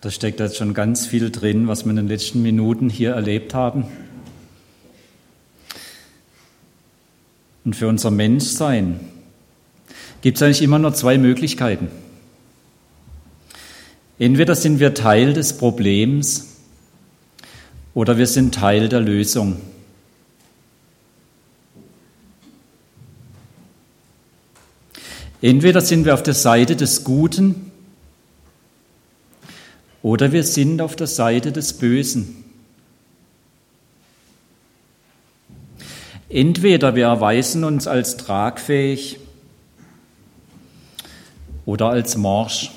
Da steckt jetzt schon ganz viel drin, was wir in den letzten Minuten hier erlebt haben. Und für unser Menschsein gibt es eigentlich immer nur zwei Möglichkeiten. Entweder sind wir Teil des Problems oder wir sind Teil der Lösung. Entweder sind wir auf der Seite des Guten oder wir sind auf der Seite des Bösen. Entweder wir erweisen uns als tragfähig oder als morsch.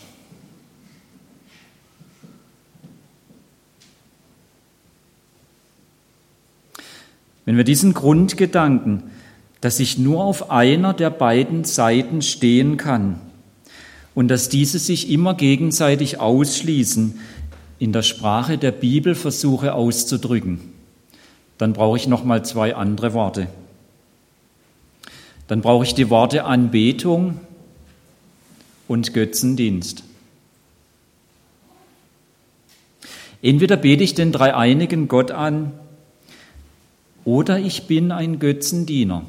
Wenn wir diesen Grundgedanken, dass ich nur auf einer der beiden Seiten stehen kann und dass diese sich immer gegenseitig ausschließen, in der Sprache der Bibel versuche auszudrücken, dann brauche ich noch mal zwei andere Worte. Dann brauche ich die Worte Anbetung und Götzendienst. Entweder bete ich den dreieinigen Gott an oder ich bin ein Götzendiener.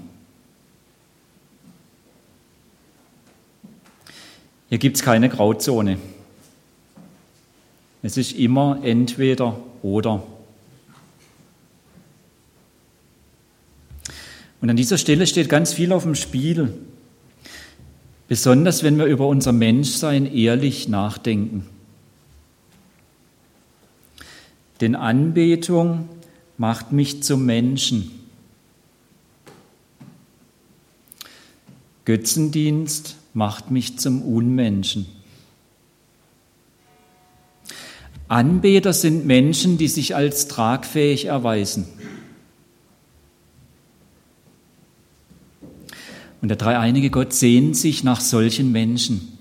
Hier gibt es keine Grauzone. Es ist immer entweder oder. Und an dieser Stelle steht ganz viel auf dem Spiel. Besonders wenn wir über unser Menschsein ehrlich nachdenken. Denn Anbetung macht mich zum Menschen. Götzendienst macht mich zum Unmenschen. Anbeter sind Menschen, die sich als tragfähig erweisen. Und der dreieinige Gott sehnt sich nach solchen Menschen.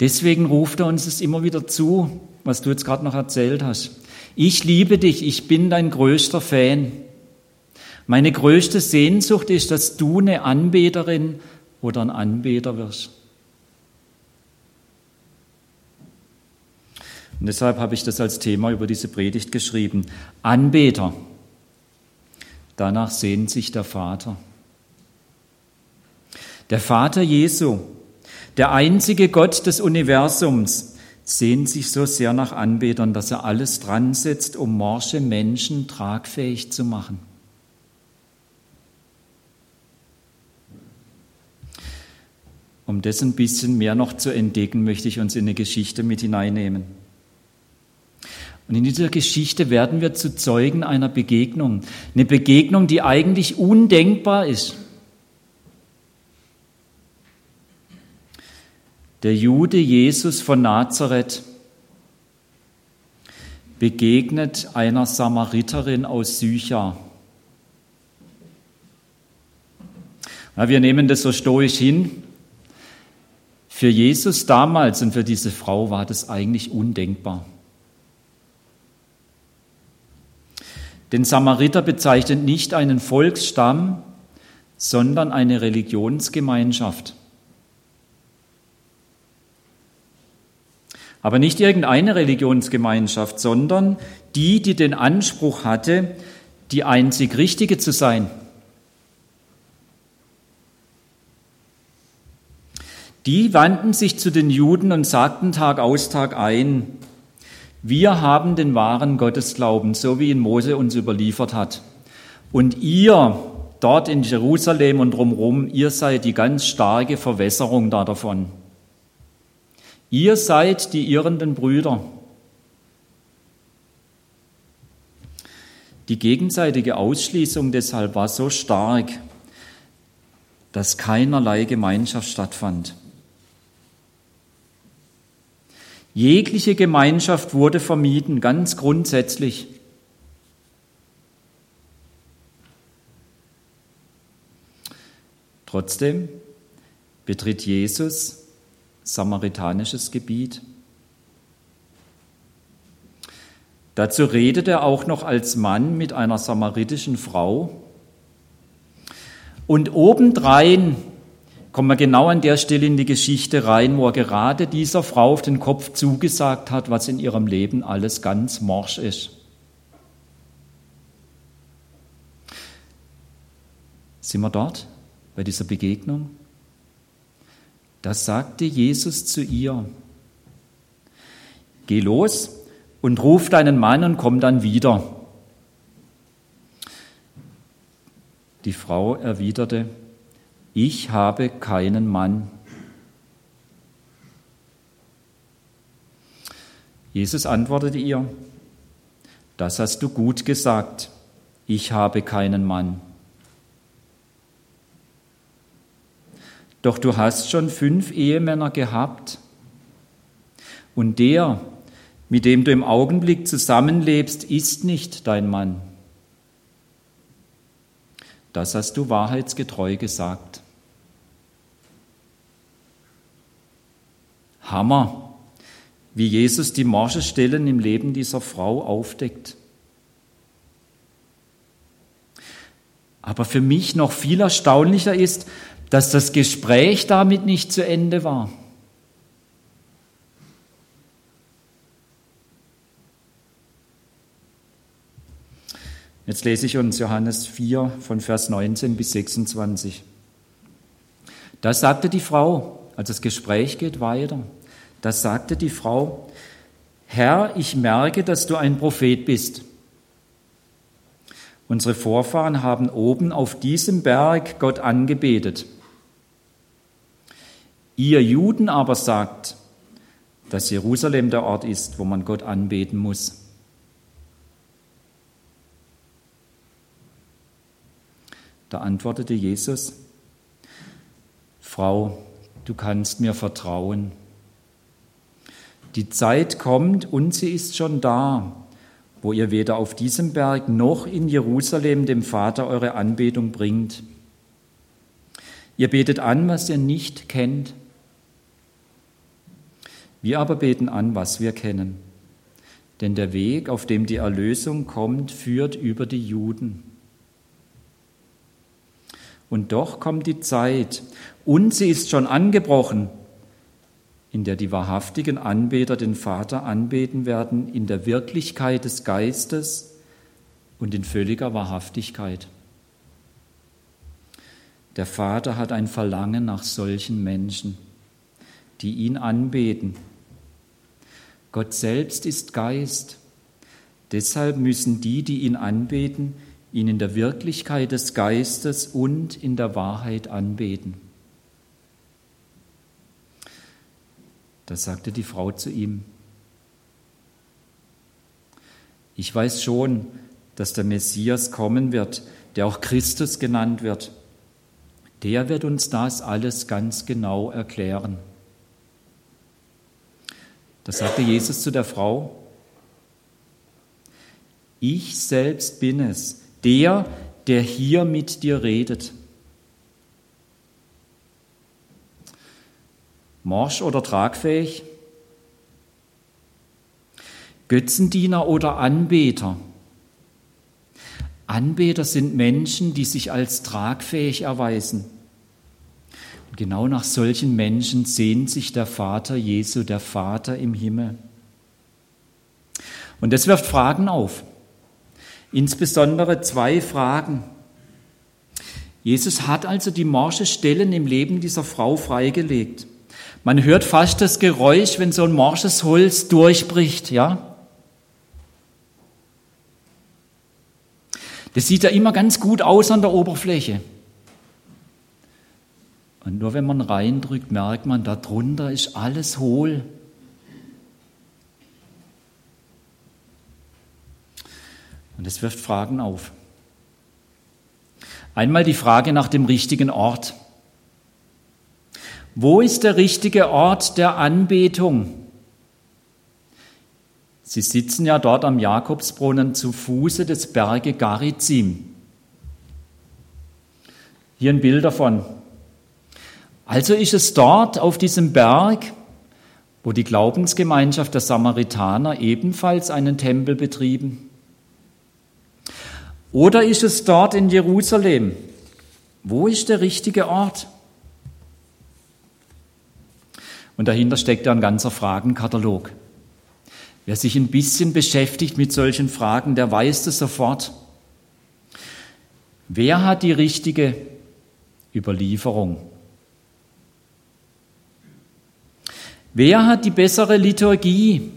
Deswegen ruft er uns es immer wieder zu, was du jetzt gerade noch erzählt hast. Ich liebe dich, ich bin dein größter Fan. Meine größte Sehnsucht ist, dass du eine Anbeterin oder ein Anbeter wirst. Und deshalb habe ich das als Thema über diese Predigt geschrieben. Anbeter. Danach sehnt sich der Vater. Der Vater Jesu, der einzige Gott des Universums, sehnt sich so sehr nach Anbetern, dass er alles dran setzt, um morsche Menschen tragfähig zu machen. Um das ein bisschen mehr noch zu entdecken, möchte ich uns in eine Geschichte mit hineinnehmen. Und in dieser Geschichte werden wir zu Zeugen einer Begegnung. Eine Begegnung, die eigentlich undenkbar ist. Der Jude Jesus von Nazareth begegnet einer Samariterin aus Sycha. Ja, wir nehmen das so stoisch hin. Für Jesus damals und für diese Frau war das eigentlich undenkbar. Denn Samariter bezeichnet nicht einen Volksstamm, sondern eine Religionsgemeinschaft. Aber nicht irgendeine Religionsgemeinschaft, sondern die, die den Anspruch hatte, die einzig Richtige zu sein. Die wandten sich zu den Juden und sagten Tag aus, Tag ein, wir haben den wahren Gottesglauben, so wie ihn Mose uns überliefert hat. Und ihr dort in Jerusalem und drumherum, ihr seid die ganz starke Verwässerung da davon. Ihr seid die irrenden Brüder. Die gegenseitige Ausschließung deshalb war so stark, dass keinerlei Gemeinschaft stattfand. Jegliche Gemeinschaft wurde vermieden, ganz grundsätzlich. Trotzdem betritt Jesus samaritanisches Gebiet. Dazu redet er auch noch als Mann mit einer samaritischen Frau. Und obendrein kommen wir genau an der Stelle in die Geschichte rein, wo er gerade dieser Frau auf den Kopf zugesagt hat, was in ihrem Leben alles ganz morsch ist. Sind wir dort bei dieser Begegnung? Da sagte Jesus zu ihr, geh los und ruf deinen Mann und komm dann wieder. Die Frau erwiderte, ich habe keinen Mann. Jesus antwortete ihr, das hast du gut gesagt, ich habe keinen Mann. Doch du hast schon fünf Ehemänner gehabt und der, mit dem du im Augenblick zusammenlebst, ist nicht dein Mann. Das hast du wahrheitsgetreu gesagt. Hammer, wie Jesus die morsche Stellen im Leben dieser Frau aufdeckt. Aber für mich noch viel erstaunlicher ist, dass das Gespräch damit nicht zu Ende war. Jetzt lese ich uns Johannes 4 von Vers 19 bis 26. Da sagte die Frau, also das Gespräch geht weiter. Da sagte die Frau, Herr, ich merke, dass du ein Prophet bist. Unsere Vorfahren haben oben auf diesem Berg Gott angebetet. Ihr Juden aber sagt, dass Jerusalem der Ort ist, wo man Gott anbeten muss. Da antwortete Jesus, Frau, du kannst mir vertrauen. Die Zeit kommt und sie ist schon da, wo ihr weder auf diesem Berg noch in Jerusalem dem Vater eure Anbetung bringt. Ihr betet an, was ihr nicht kennt. Wir aber beten an, was wir kennen. Denn der Weg, auf dem die Erlösung kommt, führt über die Juden. Und doch kommt die Zeit, und sie ist schon angebrochen, in der die wahrhaftigen Anbeter den Vater anbeten werden in der Wirklichkeit des Geistes und in völliger Wahrhaftigkeit. Der Vater hat ein Verlangen nach solchen Menschen, die ihn anbeten. Gott selbst ist Geist. Deshalb müssen die, die ihn anbeten, ihn in der Wirklichkeit des Geistes und in der Wahrheit anbeten. Da sagte die Frau zu ihm, ich weiß schon, dass der Messias kommen wird, der auch Christus genannt wird. Der wird uns das alles ganz genau erklären. Da sagte Jesus zu der Frau, ich selbst bin es, der, der hier mit dir redet. Morsch oder tragfähig? Götzendiener oder Anbeter? Anbeter sind Menschen, die sich als tragfähig erweisen. Und genau nach solchen Menschen sehnt sich der Vater Jesu, der Vater im Himmel. Und das wirft Fragen auf. Insbesondere zwei Fragen. Jesus hat also die morsche Stellen im Leben dieser Frau freigelegt. Man hört fast das Geräusch, wenn so ein morsches Holz durchbricht, ja? Das sieht ja immer ganz gut aus an der Oberfläche. Und nur wenn man reindrückt, merkt man, darunter ist alles hohl. Und es wirft Fragen auf. Einmal die Frage nach dem richtigen Ort. Wo ist der richtige Ort der Anbetung? Sie sitzen ja dort am Jakobsbrunnen zu Fuße des Berge Garizim. Hier ein Bild davon. Also ist es dort auf diesem Berg, wo die Glaubensgemeinschaft der Samaritaner ebenfalls einen Tempel betrieben. Oder ist es dort in Jerusalem? Wo ist der richtige Ort? Und dahinter steckt ja ein ganzer Fragenkatalog. Wer sich ein bisschen beschäftigt mit solchen Fragen, der weiß es sofort. Wer hat die richtige Überlieferung? Wer hat die bessere Liturgie?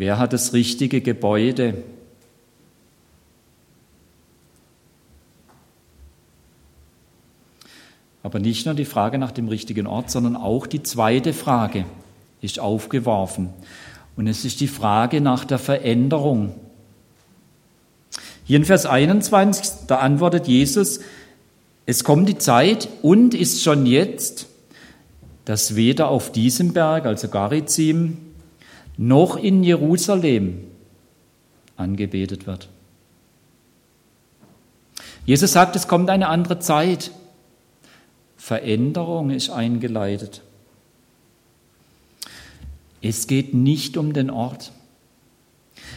Wer hat das richtige Gebäude? Aber nicht nur die Frage nach dem richtigen Ort, sondern auch die zweite Frage ist aufgeworfen. Und es ist die Frage nach der Veränderung. Hier in Vers 21, da antwortet Jesus, es kommt die Zeit und ist schon jetzt, dass weder auf diesem Berg, also Garizim, noch in Jerusalem angebetet wird. Jesus sagt, es kommt eine andere Zeit. Veränderung ist eingeleitet. Es geht nicht um den Ort.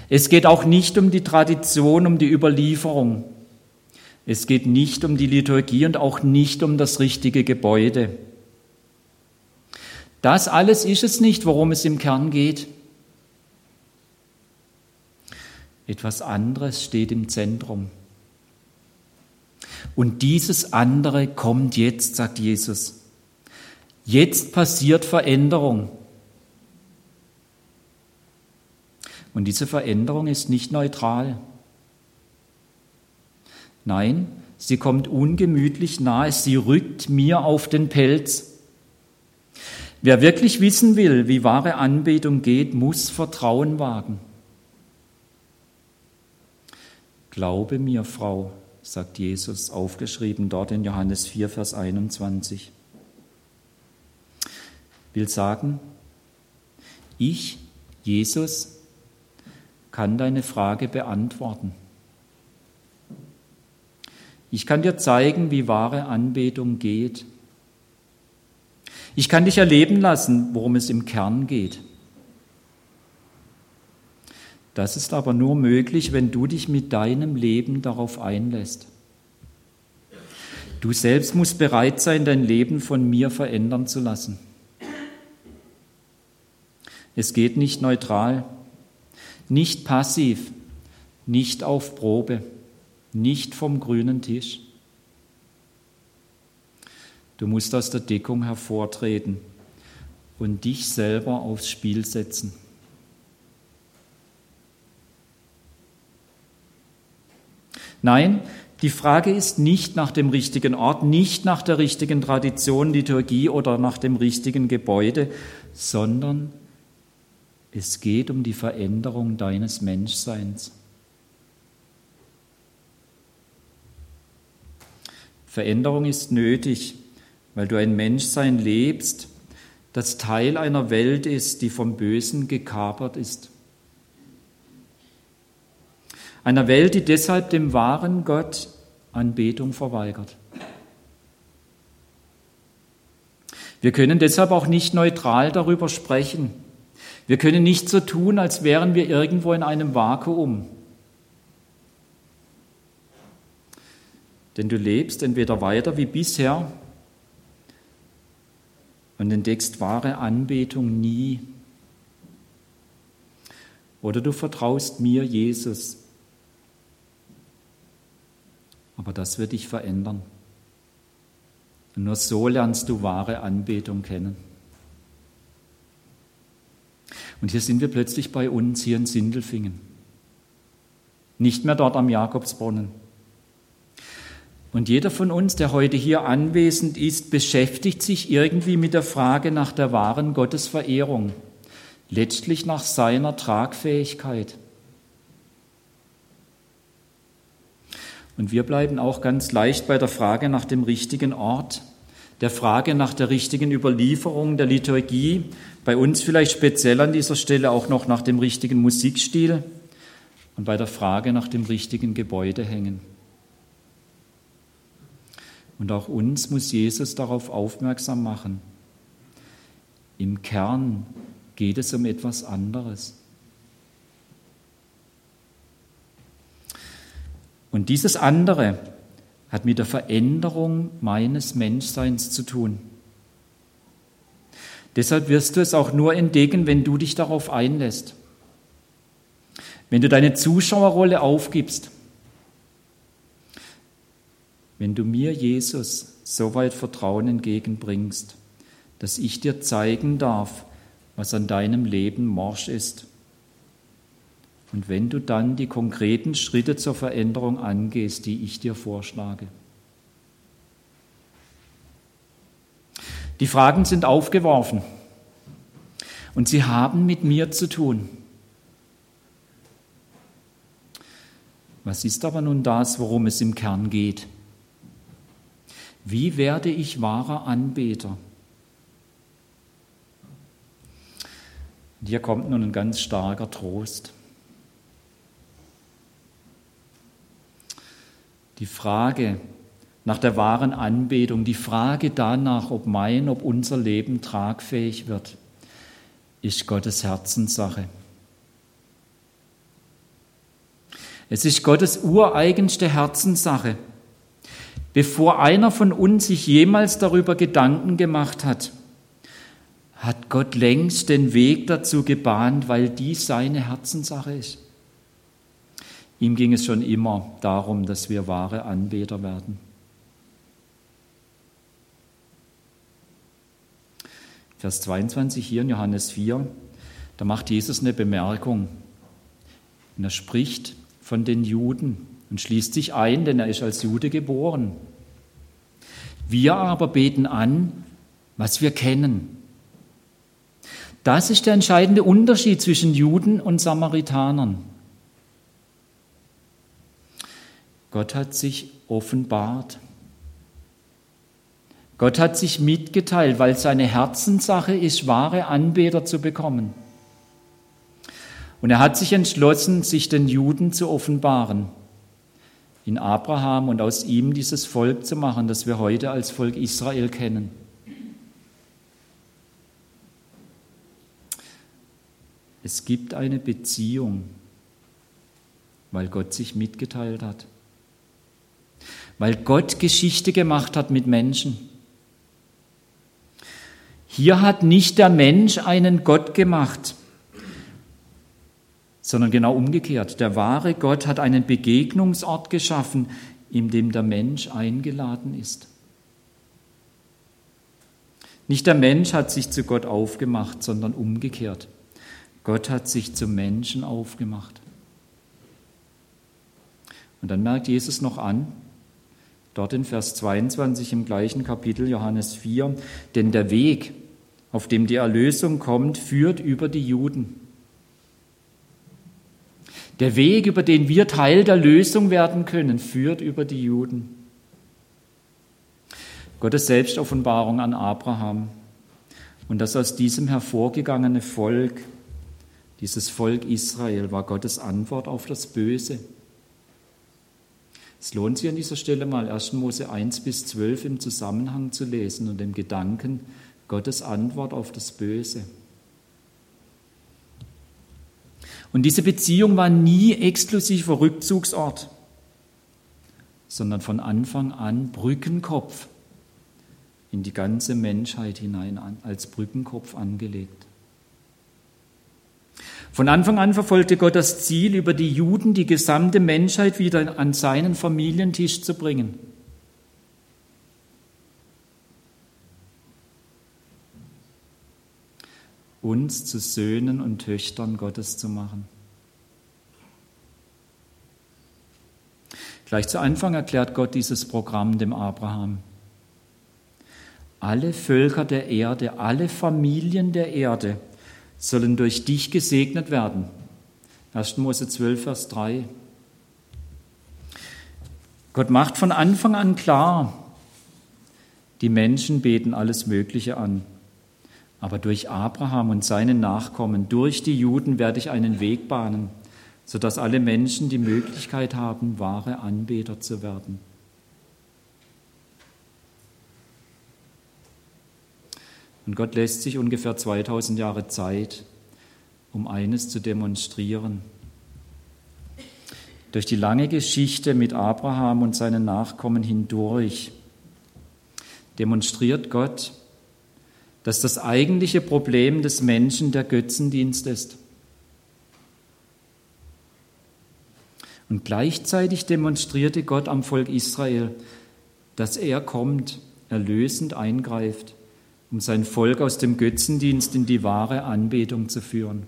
Es geht auch nicht um die Tradition, um die Überlieferung. Es geht nicht um die Liturgie und auch nicht um das richtige Gebäude. Das alles ist es nicht, worum es im Kern geht. Etwas anderes steht im Zentrum. Und dieses andere kommt jetzt, sagt Jesus. Jetzt passiert Veränderung. Und diese Veränderung ist nicht neutral. Nein, sie kommt ungemütlich nahe, sie rückt mir auf den Pelz. Wer wirklich wissen will, wie wahre Anbetung geht, muss Vertrauen wagen. Glaube mir, Frau, sagt Jesus, aufgeschrieben dort in Johannes 4, Vers 21. Will sagen, ich, Jesus, kann deine Frage beantworten. Ich kann dir zeigen, wie wahre Anbetung geht. Ich kann dich erleben lassen, worum es im Kern geht. Das ist aber nur möglich, wenn du dich mit deinem Leben darauf einlässt. Du selbst musst bereit sein, dein Leben von mir verändern zu lassen. Es geht nicht neutral, nicht passiv, nicht auf Probe, nicht vom grünen Tisch. Du musst aus der Deckung hervortreten und dich selber aufs Spiel setzen. Nein, die Frage ist nicht nach dem richtigen Ort, nicht nach der richtigen Tradition, Liturgie oder nach dem richtigen Gebäude, sondern es geht um die Veränderung deines Menschseins. Veränderung ist nötig, weil du ein Menschsein lebst, das Teil einer Welt ist, die vom Bösen gekapert ist. Einer Welt, die deshalb dem wahren Gott Anbetung verweigert. Wir können deshalb auch nicht neutral darüber sprechen. Wir können nicht so tun, als wären wir irgendwo in einem Vakuum. Denn du lebst entweder weiter wie bisher und entdeckst wahre Anbetung nie. Oder du vertraust mir, Jesus, aber das wird dich verändern. Und nur so lernst du wahre Anbetung kennen. Und hier sind wir plötzlich bei uns, hier in Sindelfingen. Nicht mehr dort am Jakobsbrunnen. Und jeder von uns, der heute hier anwesend ist, beschäftigt sich irgendwie mit der Frage nach der wahren Gottesverehrung, letztlich nach seiner Tragfähigkeit. Und wir bleiben auch ganz leicht bei der Frage nach dem richtigen Ort, der Frage nach der richtigen Überlieferung der Liturgie, bei uns vielleicht speziell an dieser Stelle auch noch nach dem richtigen Musikstil und bei der Frage nach dem richtigen Gebäude hängen. Und auch uns muss Jesus darauf aufmerksam machen. Im Kern geht es um etwas anderes. Und dieses andere hat mit der Veränderung meines Menschseins zu tun. Deshalb wirst du es auch nur entdecken, wenn du dich darauf einlässt. Wenn du deine Zuschauerrolle aufgibst. Wenn du mir, Jesus, so weit Vertrauen entgegenbringst, dass ich dir zeigen darf, was an deinem Leben morsch ist. Und wenn du dann die konkreten Schritte zur Veränderung angehst, die ich dir vorschlage. Die Fragen sind aufgeworfen und sie haben mit mir zu tun. Was ist aber nun das, worum es im Kern geht? Wie werde ich wahrer Anbeter? Und hier kommt nun ein ganz starker Trost. Die Frage nach der wahren Anbetung, die Frage danach, ob mein, ob unser Leben tragfähig wird, ist Gottes Herzenssache. Es ist Gottes ureigenste Herzenssache. Bevor einer von uns sich jemals darüber Gedanken gemacht hat, hat Gott längst den Weg dazu gebahnt, weil dies seine Herzenssache ist. Ihm ging es schon immer darum, dass wir wahre Anbeter werden. Vers 22 hier in Johannes 4, da macht Jesus eine Bemerkung. Und er spricht von den Juden und schließt sich ein, denn er ist als Jude geboren. Wir aber beten an, was wir kennen. Das ist der entscheidende Unterschied zwischen Juden und Samaritanern. Gott hat sich offenbart. Gott hat sich mitgeteilt, weil seine Herzenssache ist, wahre Anbeter zu bekommen. Und er hat sich entschlossen, sich den Juden zu offenbaren, in Abraham und aus ihm dieses Volk zu machen, das wir heute als Volk Israel kennen. Es gibt eine Beziehung, weil Gott sich mitgeteilt hat, weil Gott Geschichte gemacht hat mit Menschen. Hier hat nicht der Mensch einen Gott gemacht, sondern genau umgekehrt. Der wahre Gott hat einen Begegnungsort geschaffen, in dem der Mensch eingeladen ist. Nicht der Mensch hat sich zu Gott aufgemacht, sondern umgekehrt. Gott hat sich zum Menschen aufgemacht. Und dann merkt Jesus noch an, dort in Vers 22 im gleichen Kapitel Johannes 4, denn der Weg, auf dem die Erlösung kommt, führt über die Juden. Der Weg, über den wir Teil der Lösung werden können, führt über die Juden. Gottes Selbstoffenbarung an Abraham und das aus diesem hervorgegangene Volk, dieses Volk Israel, war Gottes Antwort auf das Böse. Es lohnt sich an dieser Stelle mal 1. Mose 1 bis 12 im Zusammenhang zu lesen und dem Gedanken, Gottes Antwort auf das Böse. Und diese Beziehung war nie exklusiver Rückzugsort, sondern von Anfang an Brückenkopf in die ganze Menschheit hinein als Brückenkopf angelegt. Von Anfang an verfolgte Gott das Ziel, über die Juden die gesamte Menschheit wieder an seinen Familientisch zu bringen. uns zu Söhnen und Töchtern Gottes zu machen. Gleich zu Anfang erklärt Gott dieses Programm dem Abraham. Alle Völker der Erde, alle Familien der Erde sollen durch dich gesegnet werden. 1. Mose 12, Vers 3. Gott macht von Anfang an klar, die Menschen beten alles Mögliche an. Aber durch Abraham und seine Nachkommen, durch die Juden werde ich einen Weg bahnen, sodass alle Menschen die Möglichkeit haben, wahre Anbeter zu werden. Und Gott lässt sich ungefähr 2000 Jahre Zeit, um eines zu demonstrieren. durch die lange Geschichte mit Abraham und seinen Nachkommen hindurch demonstriert Gott, dass das eigentliche Problem des Menschen der Götzendienst ist. Und gleichzeitig demonstrierte Gott am Volk Israel, dass er kommt, erlösend eingreift, um sein Volk aus dem Götzendienst in die wahre Anbetung zu führen.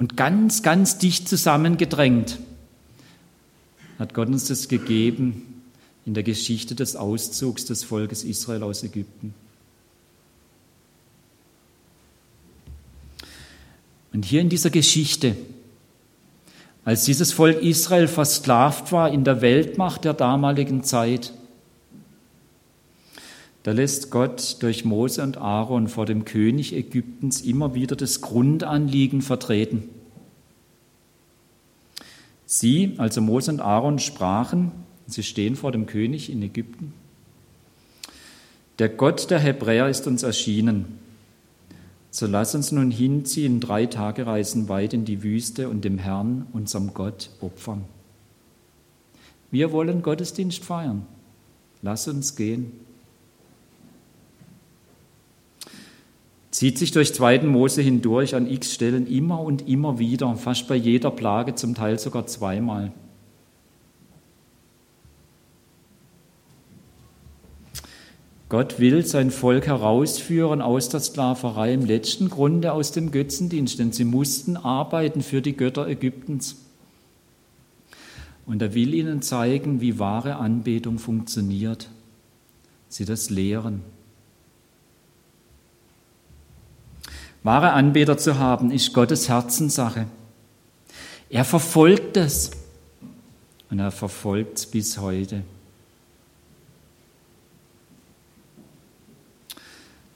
Und ganz, ganz dicht zusammengedrängt hat Gott uns das gegeben in der Geschichte des Auszugs des Volkes Israel aus Ägypten. Und hier in dieser Geschichte, als dieses Volk Israel versklavt war in der Weltmacht der damaligen Zeit, da lässt Gott durch Mose und Aaron vor dem König Ägyptens immer wieder das Grundanliegen vertreten. Sie, also Mose und Aaron, sprachen, sie stehen vor dem König in Ägypten, der Gott der Hebräer ist uns erschienen. So lass uns nun hinziehen, drei Tage reisen weit in die Wüste und dem Herrn, unserem Gott, opfern. Wir wollen Gottesdienst feiern. Lass uns gehen. Zieht sich durch 2. Mose hindurch an x Stellen immer und immer wieder, fast bei jeder Plage, zum Teil sogar zweimal. Gott will sein Volk herausführen aus der Sklaverei, im letzten Grunde aus dem Götzendienst, denn sie mussten arbeiten für die Götter Ägyptens. Und er will ihnen zeigen, wie wahre Anbetung funktioniert. Sie das lehren. Wahre Anbeter zu haben, ist Gottes Herzenssache. Er verfolgt es und er verfolgt es bis heute.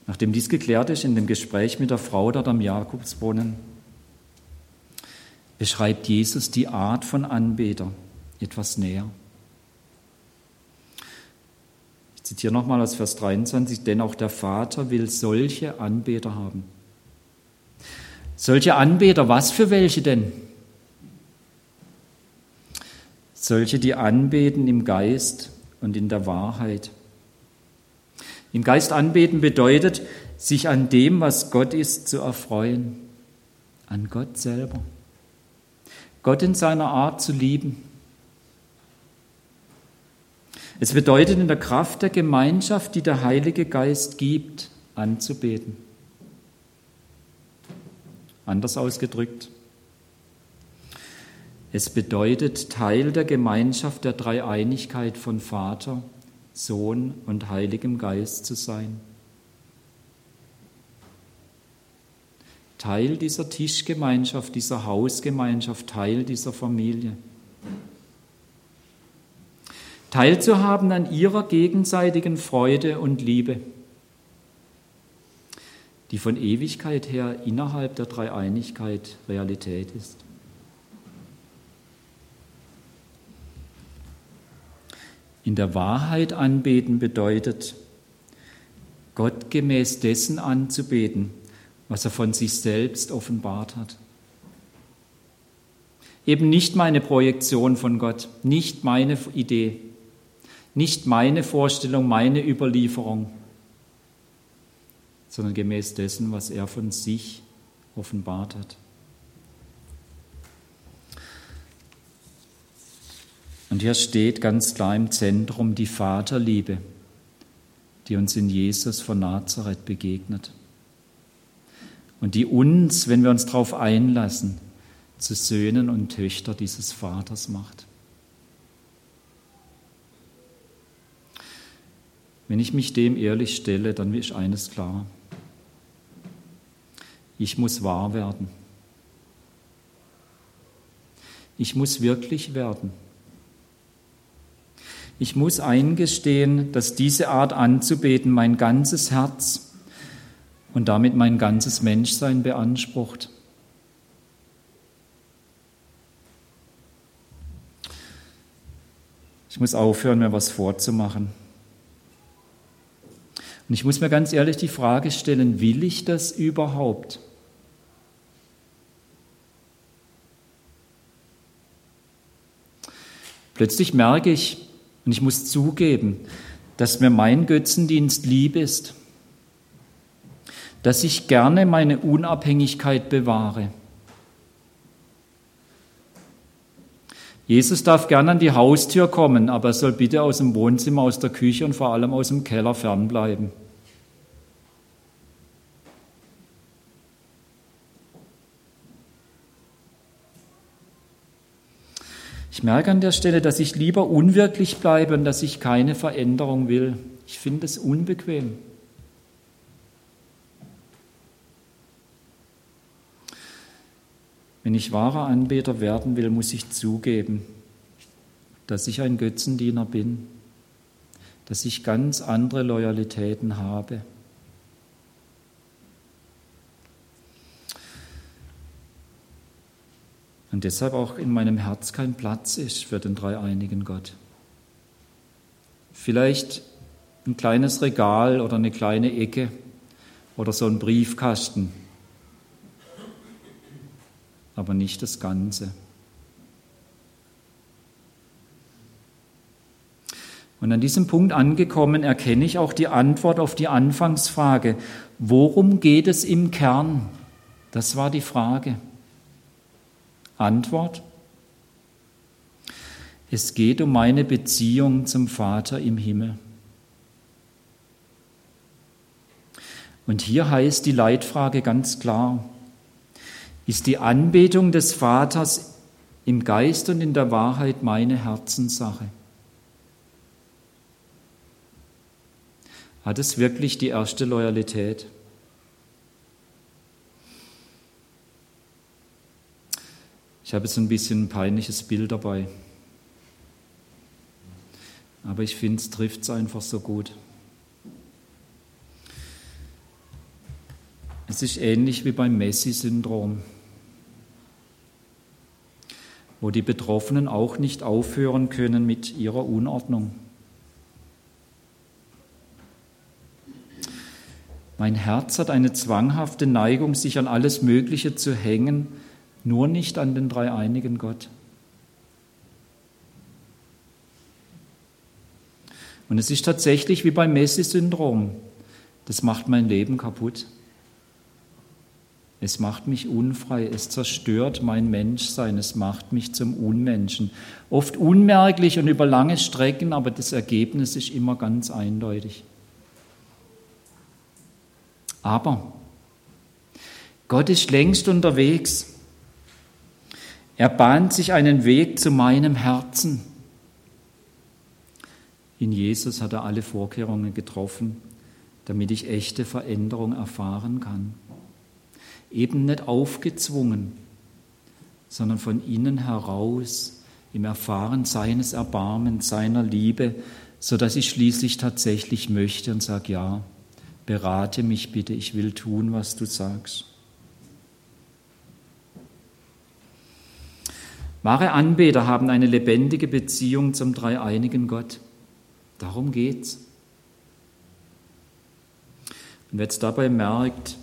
Nachdem dies geklärt ist in dem Gespräch mit der Frau dort am Jakobsbrunnen, beschreibt Jesus die Art von Anbeter etwas näher. Ich zitiere nochmal aus Vers 23, denn auch der Vater will solche Anbeter haben. Solche Anbeter, was für welche denn? Solche, die anbeten im Geist und in der Wahrheit. Im Geist anbeten bedeutet, sich an dem, was Gott ist, zu erfreuen. An Gott selber. Gott in seiner Art zu lieben. Es bedeutet in der Kraft der Gemeinschaft, die der Heilige Geist gibt, anzubeten. Anders ausgedrückt, es bedeutet, Teil der Gemeinschaft der Dreieinigkeit von Vater, Sohn und Heiligem Geist zu sein. Teil dieser Tischgemeinschaft, dieser Hausgemeinschaft, Teil dieser Familie. Teilzuhaben an ihrer gegenseitigen Freude und Liebe die von Ewigkeit her innerhalb der Dreieinigkeit Realität ist. In der Wahrheit anbeten bedeutet, Gott gemäß dessen anzubeten, was er von sich selbst offenbart hat. Eben nicht meine Projektion von Gott, nicht meine Idee, nicht meine Vorstellung, meine Überlieferung, sondern gemäß dessen, was er von sich offenbart hat. Und hier steht ganz klar im Zentrum die Vaterliebe, die uns in Jesus von Nazareth begegnet. Und die uns, wenn wir uns darauf einlassen, zu Söhnen und Töchter dieses Vaters macht. Wenn ich mich dem ehrlich stelle, dann ist eines klar. Ich muss wahr werden. Ich muss wirklich werden. Ich muss eingestehen, dass diese Art anzubeten mein ganzes Herz und damit mein ganzes Menschsein beansprucht. Ich muss aufhören, mir was vorzumachen. Und ich muss mir ganz ehrlich die Frage stellen, will ich das überhaupt? Plötzlich merke ich, und ich muss zugeben, dass mir mein Götzendienst lieb ist, dass ich gerne meine Unabhängigkeit bewahre Jesus darf gerne an die Haustür kommen, aber er soll bitte aus dem Wohnzimmer, aus der Küche und vor allem aus dem Keller fernbleiben. Ich merke an der Stelle, dass ich lieber unwirklich bleibe und dass ich keine Veränderung will. Ich finde es unbequem. Wenn ich wahrer Anbeter werden will, muss ich zugeben, dass ich ein Götzendiener bin, dass ich ganz andere Loyalitäten habe. und deshalb auch in meinem Herz kein Platz ist für den dreieinigen Gott. Vielleicht ein kleines Regal oder eine kleine Ecke oder so ein Briefkasten, aber nicht das Ganze. Und an diesem Punkt angekommen erkenne ich auch die Antwort auf die Anfangsfrage, worum geht es im Kern? Das war die Frage. Antwort? Es geht um meine Beziehung zum Vater im Himmel. Und hier heißt die Leitfrage ganz klar, ist die Anbetung des Vaters im Geist und in der Wahrheit meine Herzenssache? Hat es wirklich die erste Loyalität? Ich habe jetzt ein bisschen ein peinliches Bild dabei. Aber ich finde, es trifft es einfach so gut. Es ist ähnlich wie beim Messi-Syndrom, wo die Betroffenen auch nicht aufhören können mit ihrer Unordnung. Mein Herz hat eine zwanghafte Neigung, sich an alles Mögliche zu hängen, nur nicht an den dreieinigen Gott. Und es ist tatsächlich wie beim Messi-Syndrom. Das macht mein Leben kaputt. Es macht mich unfrei, es zerstört mein Menschsein, es macht mich zum Unmenschen. Oft unmerklich und über lange Strecken, aber das Ergebnis ist immer ganz eindeutig. Aber Gott ist längst unterwegs. Er bahnt sich einen Weg zu meinem Herzen. In Jesus hat er alle Vorkehrungen getroffen, damit ich echte Veränderung erfahren kann. Eben nicht aufgezwungen, sondern von innen heraus im Erfahren seines Erbarmens, seiner Liebe, so dass ich schließlich tatsächlich möchte und sage, ja, berate mich bitte, ich will tun, was du sagst. Wahre Anbeter haben eine lebendige Beziehung zum dreieinigen Gott. Darum geht's. Und wer jetzt dabei merkt,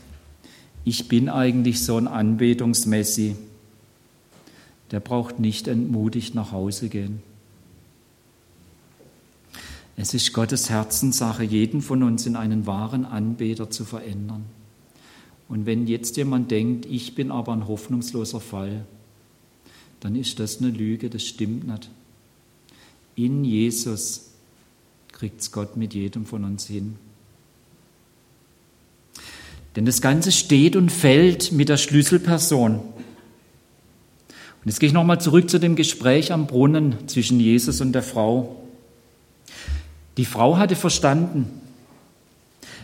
ich bin eigentlich so ein Anbetungsmessi, der braucht nicht entmutigt nach Hause gehen. Es ist Gottes Herzenssache, jeden von uns in einen wahren Anbeter zu verändern. Und wenn jetzt jemand denkt, ich bin aber ein hoffnungsloser Fall, dann ist das eine Lüge, das stimmt nicht. In Jesus kriegt es Gott mit jedem von uns hin. Denn das Ganze steht und fällt mit der Schlüsselperson. Und jetzt gehe ich nochmal zurück zu dem Gespräch am Brunnen zwischen Jesus und der Frau. Die Frau hatte verstanden,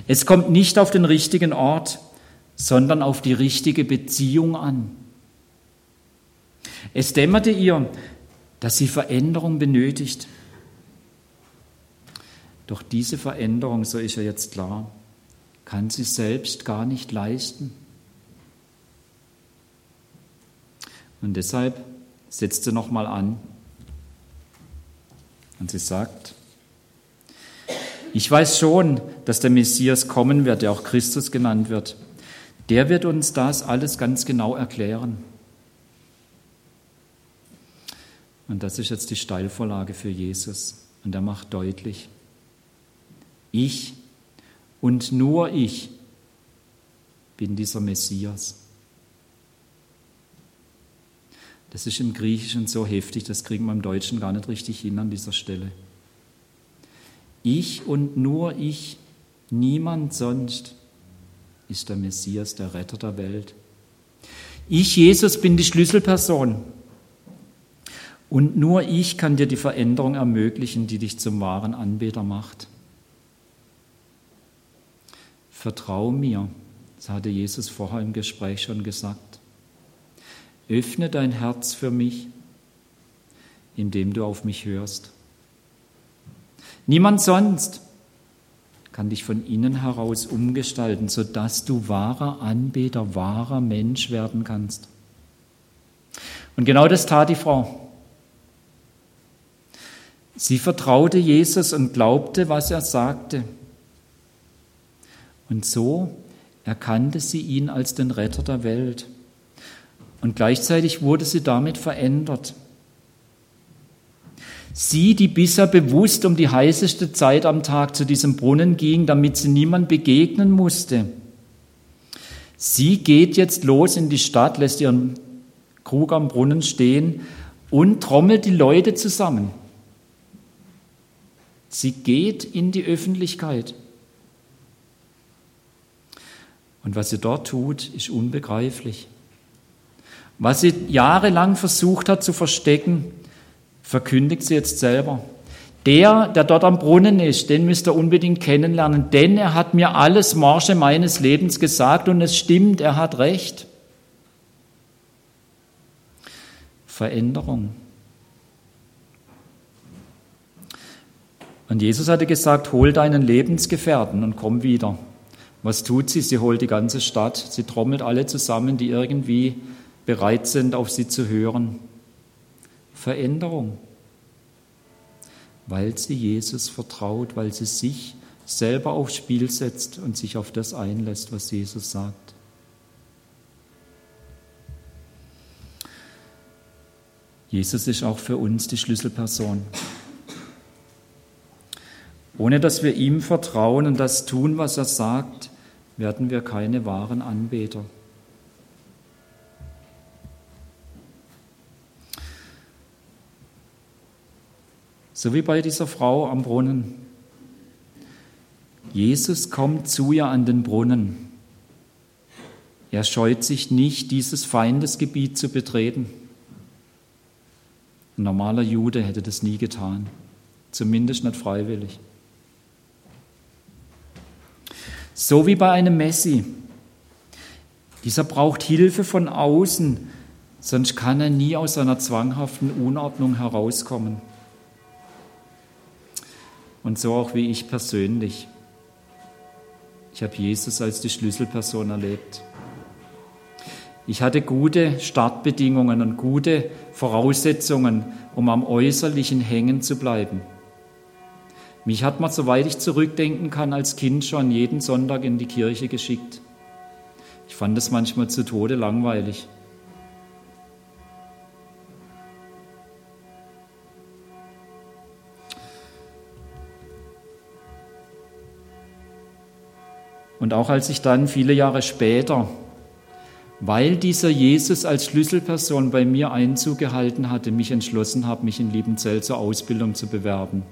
es kommt nicht auf den richtigen Ort, sondern auf die richtige Beziehung an. Es dämmerte ihr, dass sie Veränderung benötigt. Doch diese Veränderung, so ist ja jetzt klar, kann sie selbst gar nicht leisten. Und deshalb setzt sie nochmal an und sie sagt, ich weiß schon, dass der Messias kommen wird, der auch Christus genannt wird. Der wird uns das alles ganz genau erklären. Und das ist jetzt die Steilvorlage für Jesus. Und er macht deutlich, ich und nur ich bin dieser Messias. Das ist im Griechischen so heftig, das kriegen wir im Deutschen gar nicht richtig hin an dieser Stelle. Ich und nur ich, niemand sonst ist der Messias, der Retter der Welt. Ich, Jesus, bin die Schlüsselperson. Und nur ich kann dir die Veränderung ermöglichen, die dich zum wahren Anbeter macht. Vertrau mir, das hatte Jesus vorher im Gespräch schon gesagt. Öffne dein Herz für mich, indem du auf mich hörst. Niemand sonst kann dich von innen heraus umgestalten, sodass du wahrer Anbeter, wahrer Mensch werden kannst. Und genau das tat die Frau. Sie vertraute Jesus und glaubte, was er sagte. Und so erkannte sie ihn als den Retter der Welt. Und gleichzeitig wurde sie damit verändert. Sie, die bisher bewusst um die heißeste Zeit am Tag zu diesem Brunnen ging, damit sie niemand begegnen musste. Sie geht jetzt los in die Stadt, lässt ihren Krug am Brunnen stehen und trommelt die Leute zusammen. Sie geht in die Öffentlichkeit. Und was sie dort tut, ist unbegreiflich. Was sie jahrelang versucht hat zu verstecken, verkündigt sie jetzt selber. Der, der dort am Brunnen ist, den müsst ihr unbedingt kennenlernen, denn er hat mir alles Marsche meines Lebens gesagt und es stimmt, er hat recht. Veränderung. Und Jesus hatte gesagt, hol deinen Lebensgefährten und komm wieder. Was tut sie? Sie holt die ganze Stadt, sie trommelt alle zusammen, die irgendwie bereit sind, auf sie zu hören. Veränderung, weil sie Jesus vertraut, weil sie sich selber aufs Spiel setzt und sich auf das einlässt, was Jesus sagt. Jesus ist auch für uns die Schlüsselperson. Ohne dass wir ihm vertrauen und das tun, was er sagt, werden wir keine wahren Anbeter. So wie bei dieser Frau am Brunnen. Jesus kommt zu ihr an den Brunnen. Er scheut sich nicht, dieses Feindesgebiet zu betreten. Ein normaler Jude hätte das nie getan, zumindest nicht freiwillig. So wie bei einem Messi. Dieser braucht Hilfe von außen, sonst kann er nie aus seiner zwanghaften Unordnung herauskommen. Und so auch wie ich persönlich. Ich habe Jesus als die Schlüsselperson erlebt. Ich hatte gute Startbedingungen und gute Voraussetzungen, um am Äußerlichen hängen zu bleiben. Mich hat man, soweit ich zurückdenken kann, als Kind schon jeden Sonntag in die Kirche geschickt. Ich fand es manchmal zu Tode langweilig. Und auch als ich dann viele Jahre später, weil dieser Jesus als Schlüsselperson bei mir Einzug gehalten hatte, mich entschlossen habe, mich in Liebenzell zur Ausbildung zu bewerben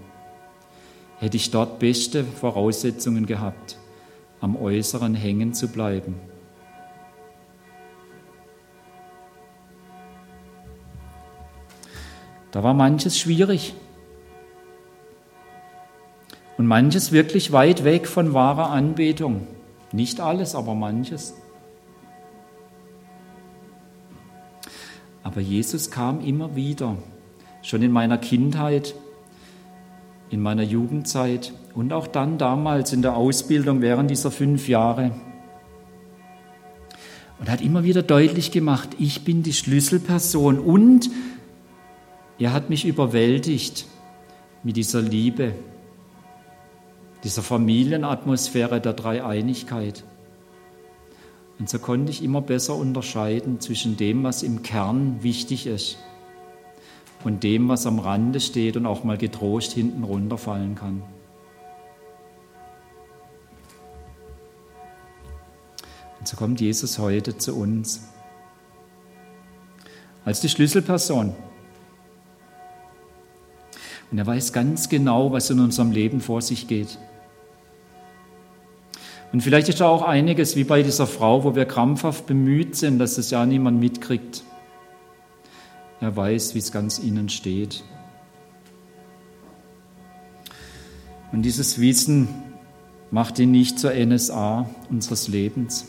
hätte ich dort beste Voraussetzungen gehabt, am Äußeren hängen zu bleiben. Da war manches schwierig und manches wirklich weit weg von wahrer Anbetung. Nicht alles, aber manches. Aber Jesus kam immer wieder, schon in meiner Kindheit in meiner Jugendzeit und auch dann damals in der Ausbildung während dieser fünf Jahre. Und hat immer wieder deutlich gemacht, ich bin die Schlüsselperson und er hat mich überwältigt mit dieser Liebe, dieser Familienatmosphäre der Dreieinigkeit. Und so konnte ich immer besser unterscheiden zwischen dem, was im Kern wichtig ist und dem, was am Rande steht und auch mal getrost hinten runterfallen kann. Und so kommt Jesus heute zu uns als die Schlüsselperson. Und er weiß ganz genau, was in unserem Leben vor sich geht. Und vielleicht ist da auch einiges wie bei dieser Frau, wo wir krampfhaft bemüht sind, dass es ja niemand mitkriegt. Er weiß, wie es ganz innen steht. Und dieses Wissen macht ihn nicht zur NSA unseres Lebens.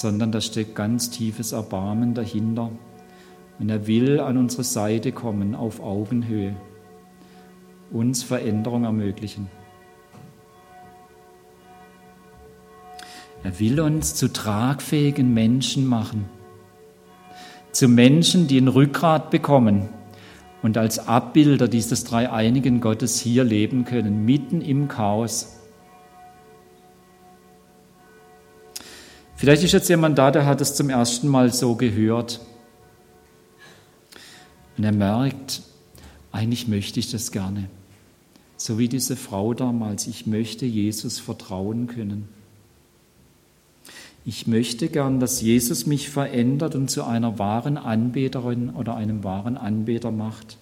sondern da steckt ganz tiefes Erbarmen dahinter. Und er will an unsere Seite kommen auf Augenhöhe, uns Veränderung ermöglichen. Er will uns zu tragfähigen Menschen machen, zu Menschen, die ein Rückgrat bekommen und als Abbilder dieses dreieinigen Gottes hier leben können, mitten im Chaos. Vielleicht ist jetzt jemand da, der hat es zum ersten Mal so gehört. Und er merkt, eigentlich möchte ich das gerne. So wie diese Frau damals, ich möchte Jesus vertrauen können. Ich möchte gern, dass Jesus mich verändert und zu einer wahren Anbeterin oder einem wahren Anbeter macht.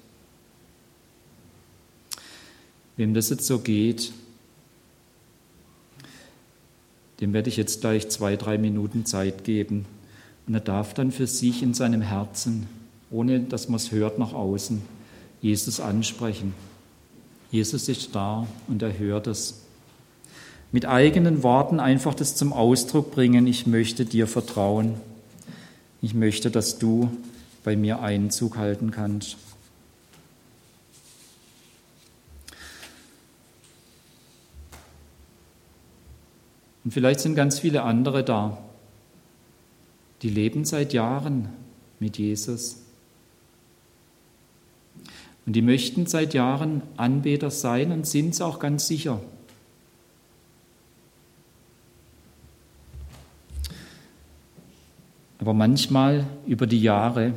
Wem das jetzt so geht, dem werde ich jetzt gleich zwei, drei Minuten Zeit geben. Und er darf dann für sich in seinem Herzen, ohne dass man es hört nach außen, Jesus ansprechen. Jesus ist da und er hört es. Mit eigenen Worten einfach das zum Ausdruck bringen, ich möchte dir vertrauen. Ich möchte, dass du bei mir Einzug halten kannst. Und vielleicht sind ganz viele andere da, die leben seit Jahren mit Jesus. Und die möchten seit Jahren Anbeter sein und sind es auch ganz sicher. Aber manchmal über die Jahre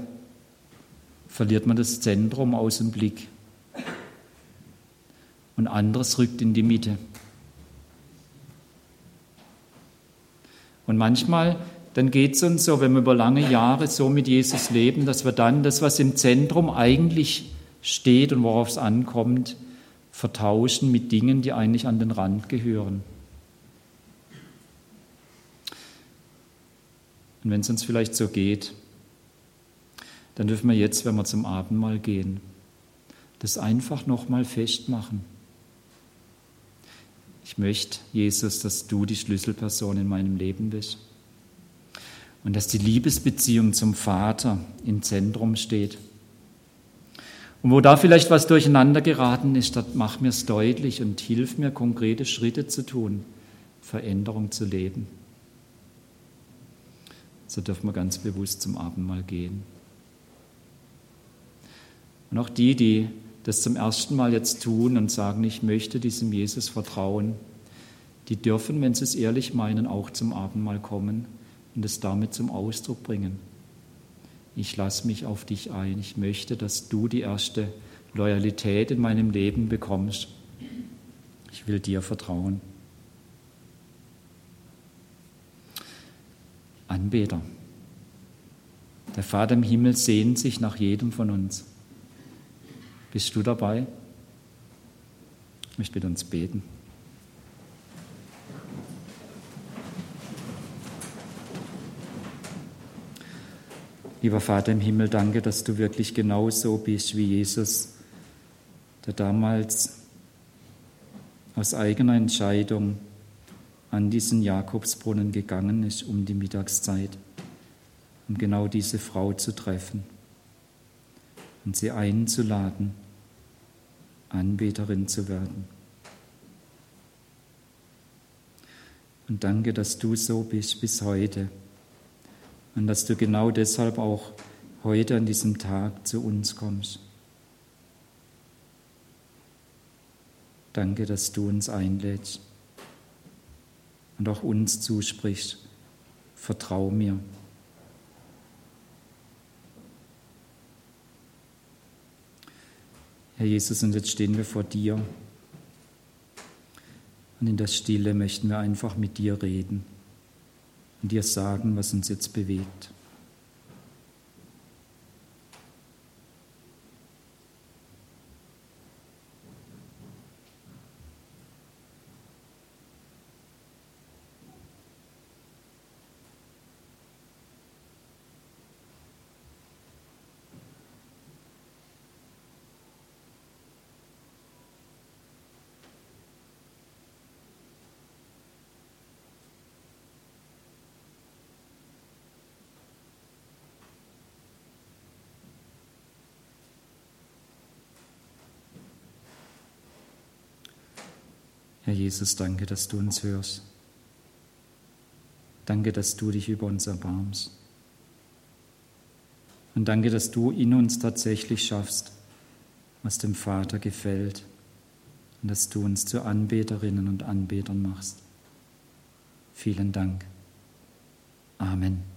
verliert man das Zentrum aus dem Blick und anderes rückt in die Mitte. Und manchmal, dann geht es uns so, wenn wir über lange Jahre so mit Jesus leben, dass wir dann das, was im Zentrum eigentlich steht und worauf es ankommt, vertauschen mit Dingen, die eigentlich an den Rand gehören. Und wenn es uns vielleicht so geht, dann dürfen wir jetzt, wenn wir zum Abendmahl gehen, das einfach nochmal festmachen. Ich möchte, Jesus, dass du die Schlüsselperson in meinem Leben bist. Und dass die Liebesbeziehung zum Vater im Zentrum steht. Und wo da vielleicht was durcheinander geraten ist, dann mach mir es deutlich und hilf mir, konkrete Schritte zu tun, Veränderung zu leben. So dürfen wir ganz bewusst zum Abendmahl gehen. Und auch die, die das zum ersten Mal jetzt tun und sagen, ich möchte diesem Jesus vertrauen, die dürfen, wenn sie es ehrlich meinen, auch zum Abendmahl kommen und es damit zum Ausdruck bringen. Ich lasse mich auf dich ein. Ich möchte, dass du die erste Loyalität in meinem Leben bekommst. Ich will dir vertrauen. Anbeter. Der Vater im Himmel sehnt sich nach jedem von uns. Bist du dabei? Ich möchte mit uns beten. Lieber Vater im Himmel, danke, dass du wirklich genauso bist wie Jesus, der damals aus eigener Entscheidung an diesen Jakobsbrunnen gegangen ist um die Mittagszeit, um genau diese Frau zu treffen und sie einzuladen, Anbeterin zu werden. Und danke, dass du so bist bis heute und dass du genau deshalb auch heute an diesem Tag zu uns kommst. Danke, dass du uns einlädst und auch uns zuspricht. Vertrau mir. Herr Jesus, und jetzt stehen wir vor dir. Und in der Stille möchten wir einfach mit dir reden und dir sagen, was uns jetzt bewegt. Herr Jesus, danke, dass du uns hörst. Danke, dass du dich über uns erbarmst. Und danke, dass du in uns tatsächlich schaffst, was dem Vater gefällt. Und dass du uns zu Anbeterinnen und Anbetern machst. Vielen Dank. Amen.